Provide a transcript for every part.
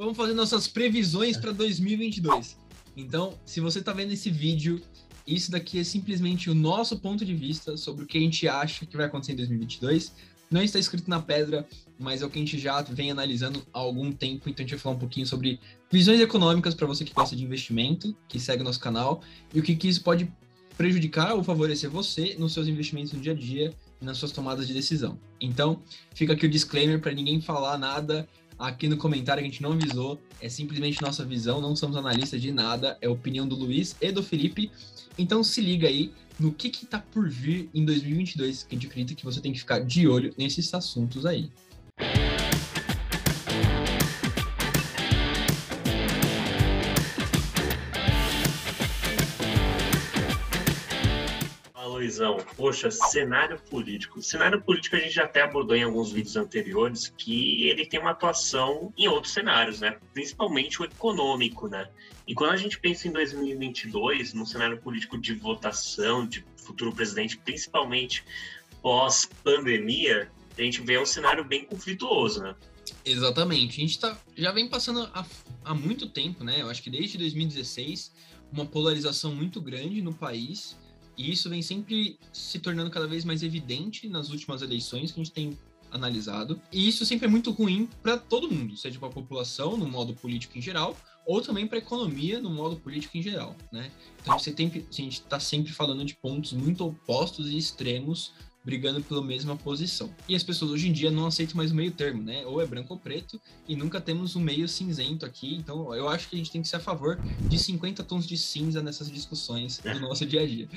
vamos fazer nossas previsões para 2022. Então, se você está vendo esse vídeo, isso daqui é simplesmente o nosso ponto de vista sobre o que a gente acha que vai acontecer em 2022. Não está escrito na pedra, mas é o que a gente já vem analisando há algum tempo. Então, a gente vai falar um pouquinho sobre visões econômicas para você que gosta de investimento, que segue o nosso canal, e o que, que isso pode prejudicar ou favorecer você nos seus investimentos no dia a dia e nas suas tomadas de decisão. Então, fica aqui o disclaimer para ninguém falar nada aqui no comentário a gente não avisou. É simplesmente nossa visão, não somos analistas de nada, é opinião do Luiz e do Felipe. Então se liga aí no que que tá por vir em 2022, que a gente acredita que você tem que ficar de olho nesses assuntos aí. Luizão, poxa, cenário político. Cenário político a gente já até abordou em alguns vídeos anteriores que ele tem uma atuação em outros cenários, né? Principalmente o econômico, né? E quando a gente pensa em 2022, no cenário político de votação de futuro presidente, principalmente pós-pandemia, a gente vê um cenário bem conflituoso, né? Exatamente. A gente tá, já vem passando há, há muito tempo, né? Eu acho que desde 2016, uma polarização muito grande no país e isso vem sempre se tornando cada vez mais evidente nas últimas eleições que a gente tem analisado. E isso sempre é muito ruim para todo mundo, seja para a população, no modo político em geral, ou também para a economia, no modo político em geral. Né? Então você tem, a gente está sempre falando de pontos muito opostos e extremos brigando pela mesma posição. E as pessoas hoje em dia não aceitam mais o meio termo, né? Ou é branco ou preto, e nunca temos um meio cinzento aqui. Então, eu acho que a gente tem que ser a favor de 50 tons de cinza nessas discussões do nosso dia a dia.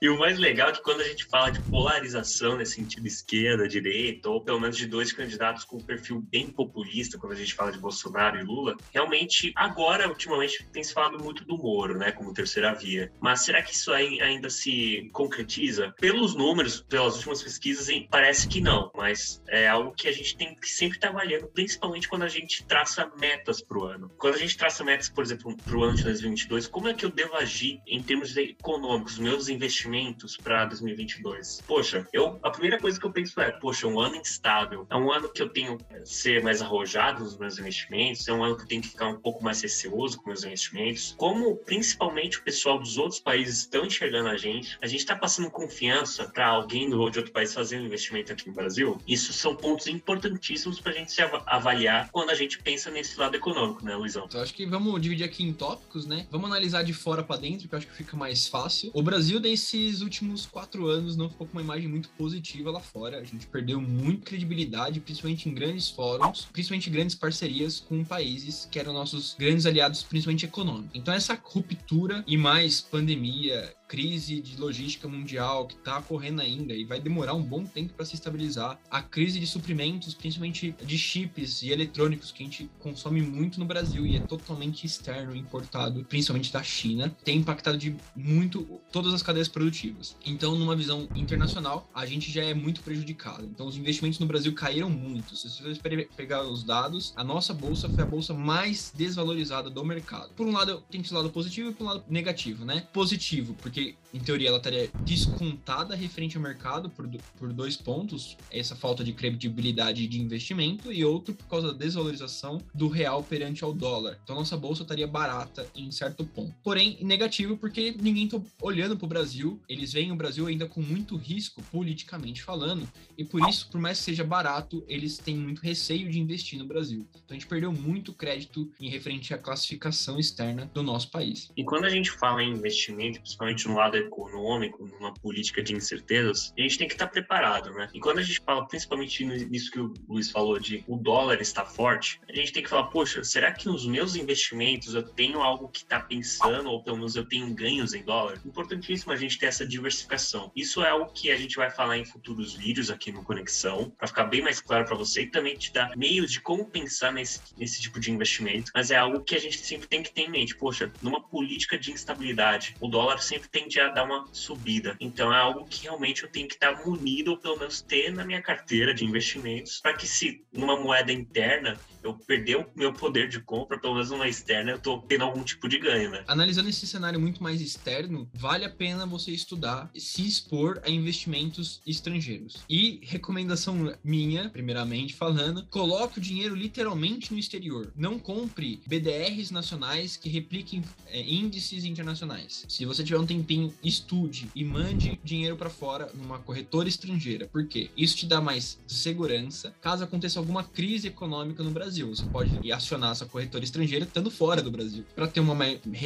e o mais legal é que quando a gente fala de polarização nesse sentido esquerda, direita, ou pelo menos de dois candidatos com um perfil bem populista, quando a gente fala de Bolsonaro e Lula, realmente agora, ultimamente, tem se falado muito do Moro, né? Como terceira via. Mas será que isso ainda se concretiza? Concretiza? Pelos números, pelas últimas pesquisas, parece que não, mas é algo que a gente tem que sempre estar avaliando, principalmente quando a gente traça metas para o ano. Quando a gente traça metas, por exemplo, para o ano de 2022, como é que eu devo agir em termos econômicos, meus investimentos para 2022? Poxa, eu a primeira coisa que eu penso é, poxa, um ano instável, é um ano que eu tenho que ser mais arrojado nos meus investimentos, é um ano que eu tenho que ficar um pouco mais receoso com meus investimentos. Como principalmente o pessoal dos outros países estão enxergando a gente, a gente está passando passando confiança para alguém de outro país fazer um investimento aqui no Brasil, isso são pontos importantíssimos para a gente se avaliar quando a gente pensa nesse lado econômico, né, Luizão? Eu acho que vamos dividir aqui em tópicos, né? Vamos analisar de fora para dentro, que eu acho que fica mais fácil. O Brasil, nesses últimos quatro anos, não ficou com uma imagem muito positiva lá fora. A gente perdeu muito credibilidade, principalmente em grandes fóruns, principalmente grandes parcerias com países que eram nossos grandes aliados, principalmente econômicos. Então, essa ruptura e mais pandemia, crise de logística mundial que está ocorrendo ainda e vai demorar um bom tempo para se estabilizar. A crise de suprimentos, principalmente de chips e eletrônicos que a gente consome muito no Brasil e é totalmente externo, importado, principalmente da China, tem impactado de muito todas as cadeias produtivas. Então, numa visão internacional, a gente já é muito prejudicado. Então, os investimentos no Brasil caíram muito. Se você pegar os dados, a nossa bolsa foi a bolsa mais desvalorizada do mercado. Por um lado, tem esse lado positivo e por um lado negativo, né? Positivo, porque porque em teoria ela estaria descontada referente ao mercado por, por dois pontos, essa falta de credibilidade de investimento e outro por causa da desvalorização do real perante ao dólar. Então nossa bolsa estaria barata em certo ponto. Porém, negativo porque ninguém está olhando para o Brasil, eles veem o Brasil ainda com muito risco politicamente falando e por isso, por mais que seja barato, eles têm muito receio de investir no Brasil. Então a gente perdeu muito crédito em referente à classificação externa do nosso país. E quando a gente fala em investimento, principalmente no lado econômico, numa política de incertezas, a gente tem que estar preparado, né? E quando a gente fala, principalmente nisso que o Luiz falou, de o dólar está forte, a gente tem que falar, poxa, será que nos meus investimentos eu tenho algo que está pensando, ou pelo menos eu tenho ganhos em dólar? Importantíssimo a gente ter essa diversificação. Isso é algo que a gente vai falar em futuros vídeos aqui no Conexão, para ficar bem mais claro para você e também te dar meios de como pensar nesse, nesse tipo de investimento. Mas é algo que a gente sempre tem que ter em mente. Poxa, numa política de instabilidade, o dólar sempre tende a dar uma subida. Então é algo que realmente eu tenho que estar munido, ou pelo menos ter na minha carteira de investimentos, para que se numa moeda interna eu perder o meu poder de compra, pelo menos numa externa, eu tô tendo algum tipo de ganho, né? Analisando esse cenário muito mais externo, vale a pena você estudar, se expor a investimentos estrangeiros. E recomendação minha, primeiramente falando, coloque o dinheiro literalmente no exterior. Não compre BDRs nacionais que repliquem é, índices internacionais. Se você tiver um tempinho, estude e mande dinheiro para fora numa corretora estrangeira. Por quê? Isso te dá mais segurança caso aconteça alguma crise econômica no Brasil. Você pode acionar essa corretora estrangeira estando fora do Brasil. Para ter uma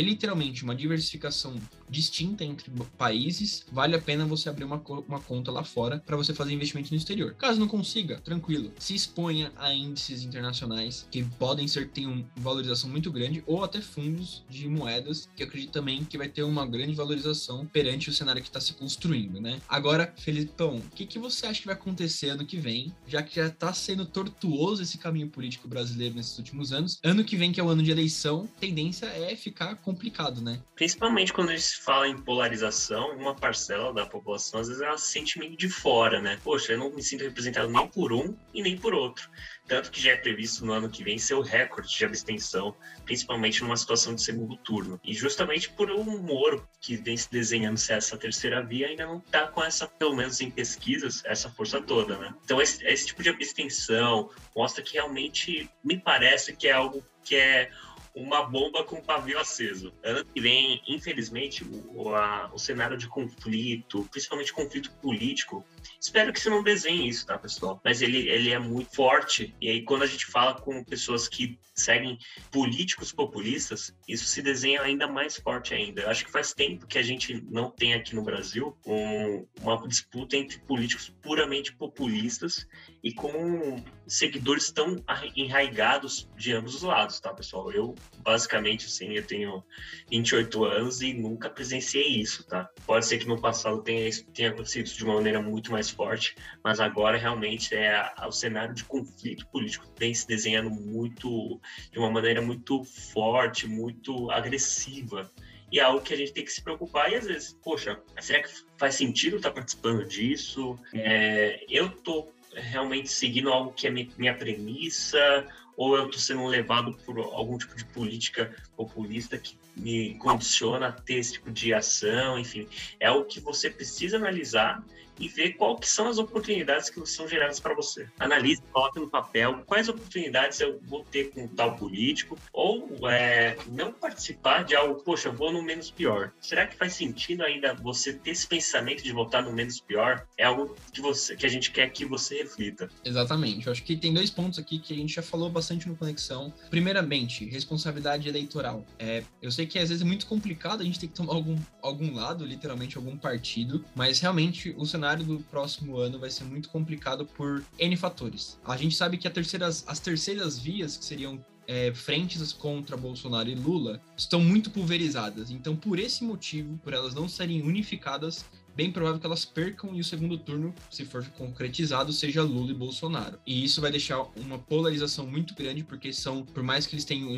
literalmente uma diversificação distinta entre países, vale a pena você abrir uma, uma conta lá fora para você fazer investimento no exterior. Caso não consiga, tranquilo, se exponha a índices internacionais que podem ser que tenham valorização muito grande ou até fundos de moedas que eu acredito também que vai ter uma grande valorização perante o cenário que está se construindo, né? Agora, Felipão, o que, que você acha que vai acontecer ano que vem, já que já está sendo tortuoso esse caminho político brasileiro nesses últimos anos. Ano que vem, que é o ano de eleição, tendência é ficar complicado, né? Principalmente quando gente fala em polarização, uma parcela da população às vezes ela se sente meio de fora, né? Poxa, eu não me sinto representado nem por um e nem por outro. Tanto que já é previsto no ano que vem ser o recorde de abstenção, principalmente numa situação de segundo turno. E justamente por o Moro, que vem se desenhando ser essa terceira via, ainda não está com essa, pelo menos em pesquisas, essa força toda, né? Então esse, esse tipo de abstenção mostra que realmente me parece que é algo que é uma bomba com pavio aceso. Ano que vem, infelizmente, o, a, o cenário de conflito, principalmente conflito político, espero que você não desenhe isso, tá, pessoal? Mas ele, ele é muito forte. E aí, quando a gente fala com pessoas que seguem políticos populistas, isso se desenha ainda mais forte ainda. Eu acho que faz tempo que a gente não tem aqui no Brasil um, uma disputa entre políticos puramente populistas e com seguidores tão enraigados de ambos os lados, tá, pessoal? Eu, basicamente, assim, eu tenho 28 anos e nunca presenciei isso, tá? Pode ser que no passado tenha, tenha acontecido de uma maneira muito mais forte, mas agora realmente é o cenário de conflito político vem se desenhando muito, de uma maneira muito forte, muito agressiva e é algo que a gente tem que se preocupar e às vezes, poxa, será que faz sentido estar participando disso? É, eu tô realmente seguindo algo que é minha premissa ou eu estou sendo levado por algum tipo de política populista que me condiciona a ter esse tipo de ação, enfim, é o que você precisa analisar e ver quais são as oportunidades que são geradas para você. Analise, coloque no papel quais oportunidades eu vou ter com tal político, ou é, não participar de algo, poxa, eu vou no menos pior. Será que faz sentido ainda você ter esse pensamento de votar no menos pior? É algo que, você, que a gente quer que você reflita. Exatamente. Eu acho que tem dois pontos aqui que a gente já falou bastante no Conexão. Primeiramente, responsabilidade eleitoral. É, eu sei que às vezes é muito complicado a gente ter que tomar algum, algum lado, literalmente algum partido, mas realmente o cenário do próximo ano vai ser muito complicado por N fatores. A gente sabe que terceiras, as terceiras vias, que seriam é, frentes contra Bolsonaro e Lula estão muito pulverizadas. Então, por esse motivo, por elas não serem unificadas, bem provável que elas percam e o segundo turno, se for concretizado, seja Lula e Bolsonaro. E isso vai deixar uma polarização muito grande, porque são, por mais que eles tenham,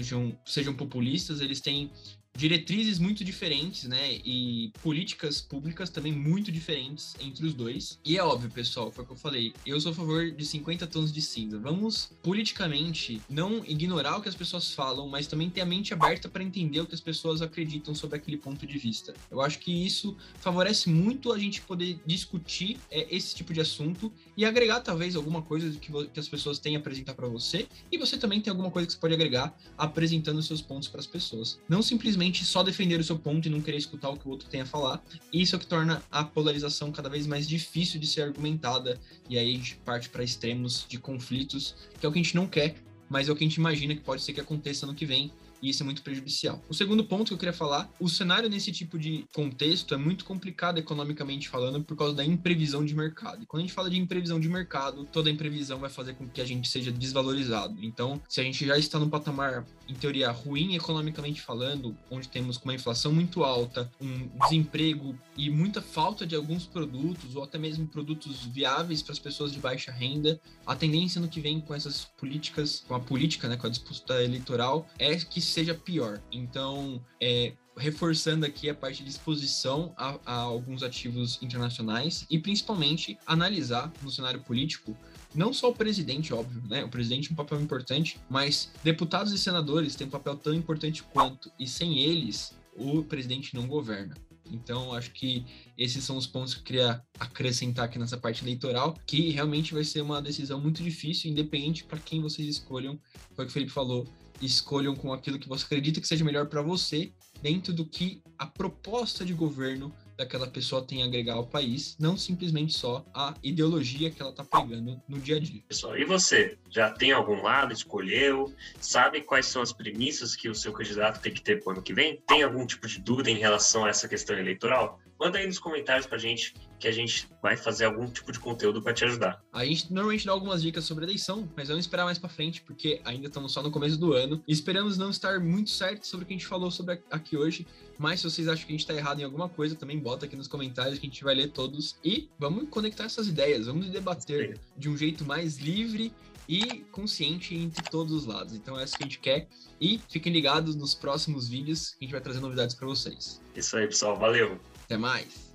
sejam populistas, eles têm diretrizes muito diferentes, né? E políticas públicas também muito diferentes entre os dois. E é óbvio, pessoal, foi o que eu falei. Eu sou a favor de 50 tons de cinza. Vamos politicamente não ignorar o que as pessoas falam, mas também ter a mente aberta para entender o que as pessoas acreditam sobre aquele ponto de vista. Eu acho que isso favorece muito a gente poder discutir é, esse tipo de assunto e agregar talvez alguma coisa que, que as pessoas têm a apresentar para você e você também tem alguma coisa que você pode agregar apresentando seus pontos para as pessoas. Não simplesmente simplesmente só defender o seu ponto e não querer escutar o que o outro tem a falar. Isso é o que torna a polarização cada vez mais difícil de ser argumentada. E aí a gente parte para extremos de conflitos, que é o que a gente não quer, mas é o que a gente imagina que pode ser que aconteça no que vem e isso é muito prejudicial. O segundo ponto que eu queria falar, o cenário nesse tipo de contexto é muito complicado economicamente falando por causa da imprevisão de mercado. E quando a gente fala de imprevisão de mercado, toda imprevisão vai fazer com que a gente seja desvalorizado. Então, se a gente já está num patamar, em teoria, ruim economicamente falando, onde temos uma inflação muito alta, um desemprego e muita falta de alguns produtos, ou até mesmo produtos viáveis para as pessoas de baixa renda, a tendência no que vem com essas políticas, com a política, né, com a disputa eleitoral, é que seja pior. Então, é, reforçando aqui a parte de exposição a, a alguns ativos internacionais e principalmente analisar no cenário político não só o presidente, óbvio, né? O presidente tem um papel importante, mas deputados e senadores têm um papel tão importante quanto, e sem eles, o presidente não governa. Então, acho que esses são os pontos que eu queria acrescentar aqui nessa parte eleitoral, que realmente vai ser uma decisão muito difícil, independente para quem vocês escolham. Foi o que o Felipe falou, escolham com aquilo que você acredita que seja melhor para você, dentro do que a proposta de governo daquela pessoa tem a agregar ao país, não simplesmente só a ideologia que ela está pregando no dia a dia. Pessoal, e você? Já tem algum lado, escolheu? Sabe quais são as premissas que o seu candidato tem que ter para o ano que vem? Tem algum tipo de dúvida em relação a essa questão eleitoral? Manda aí nos comentários pra gente que a gente vai fazer algum tipo de conteúdo para te ajudar. A gente normalmente dá algumas dicas sobre eleição, mas vamos esperar mais para frente, porque ainda estamos só no começo do ano e esperamos não estar muito certo sobre o que a gente falou sobre aqui hoje. Mas se vocês acham que a gente está errado em alguma coisa, também bota aqui nos comentários que a gente vai ler todos e vamos conectar essas ideias, vamos debater de um jeito mais livre e consciente entre todos os lados. Então é isso que a gente quer. E fiquem ligados nos próximos vídeos que a gente vai trazer novidades para vocês. Isso aí, pessoal. Valeu! Até mais!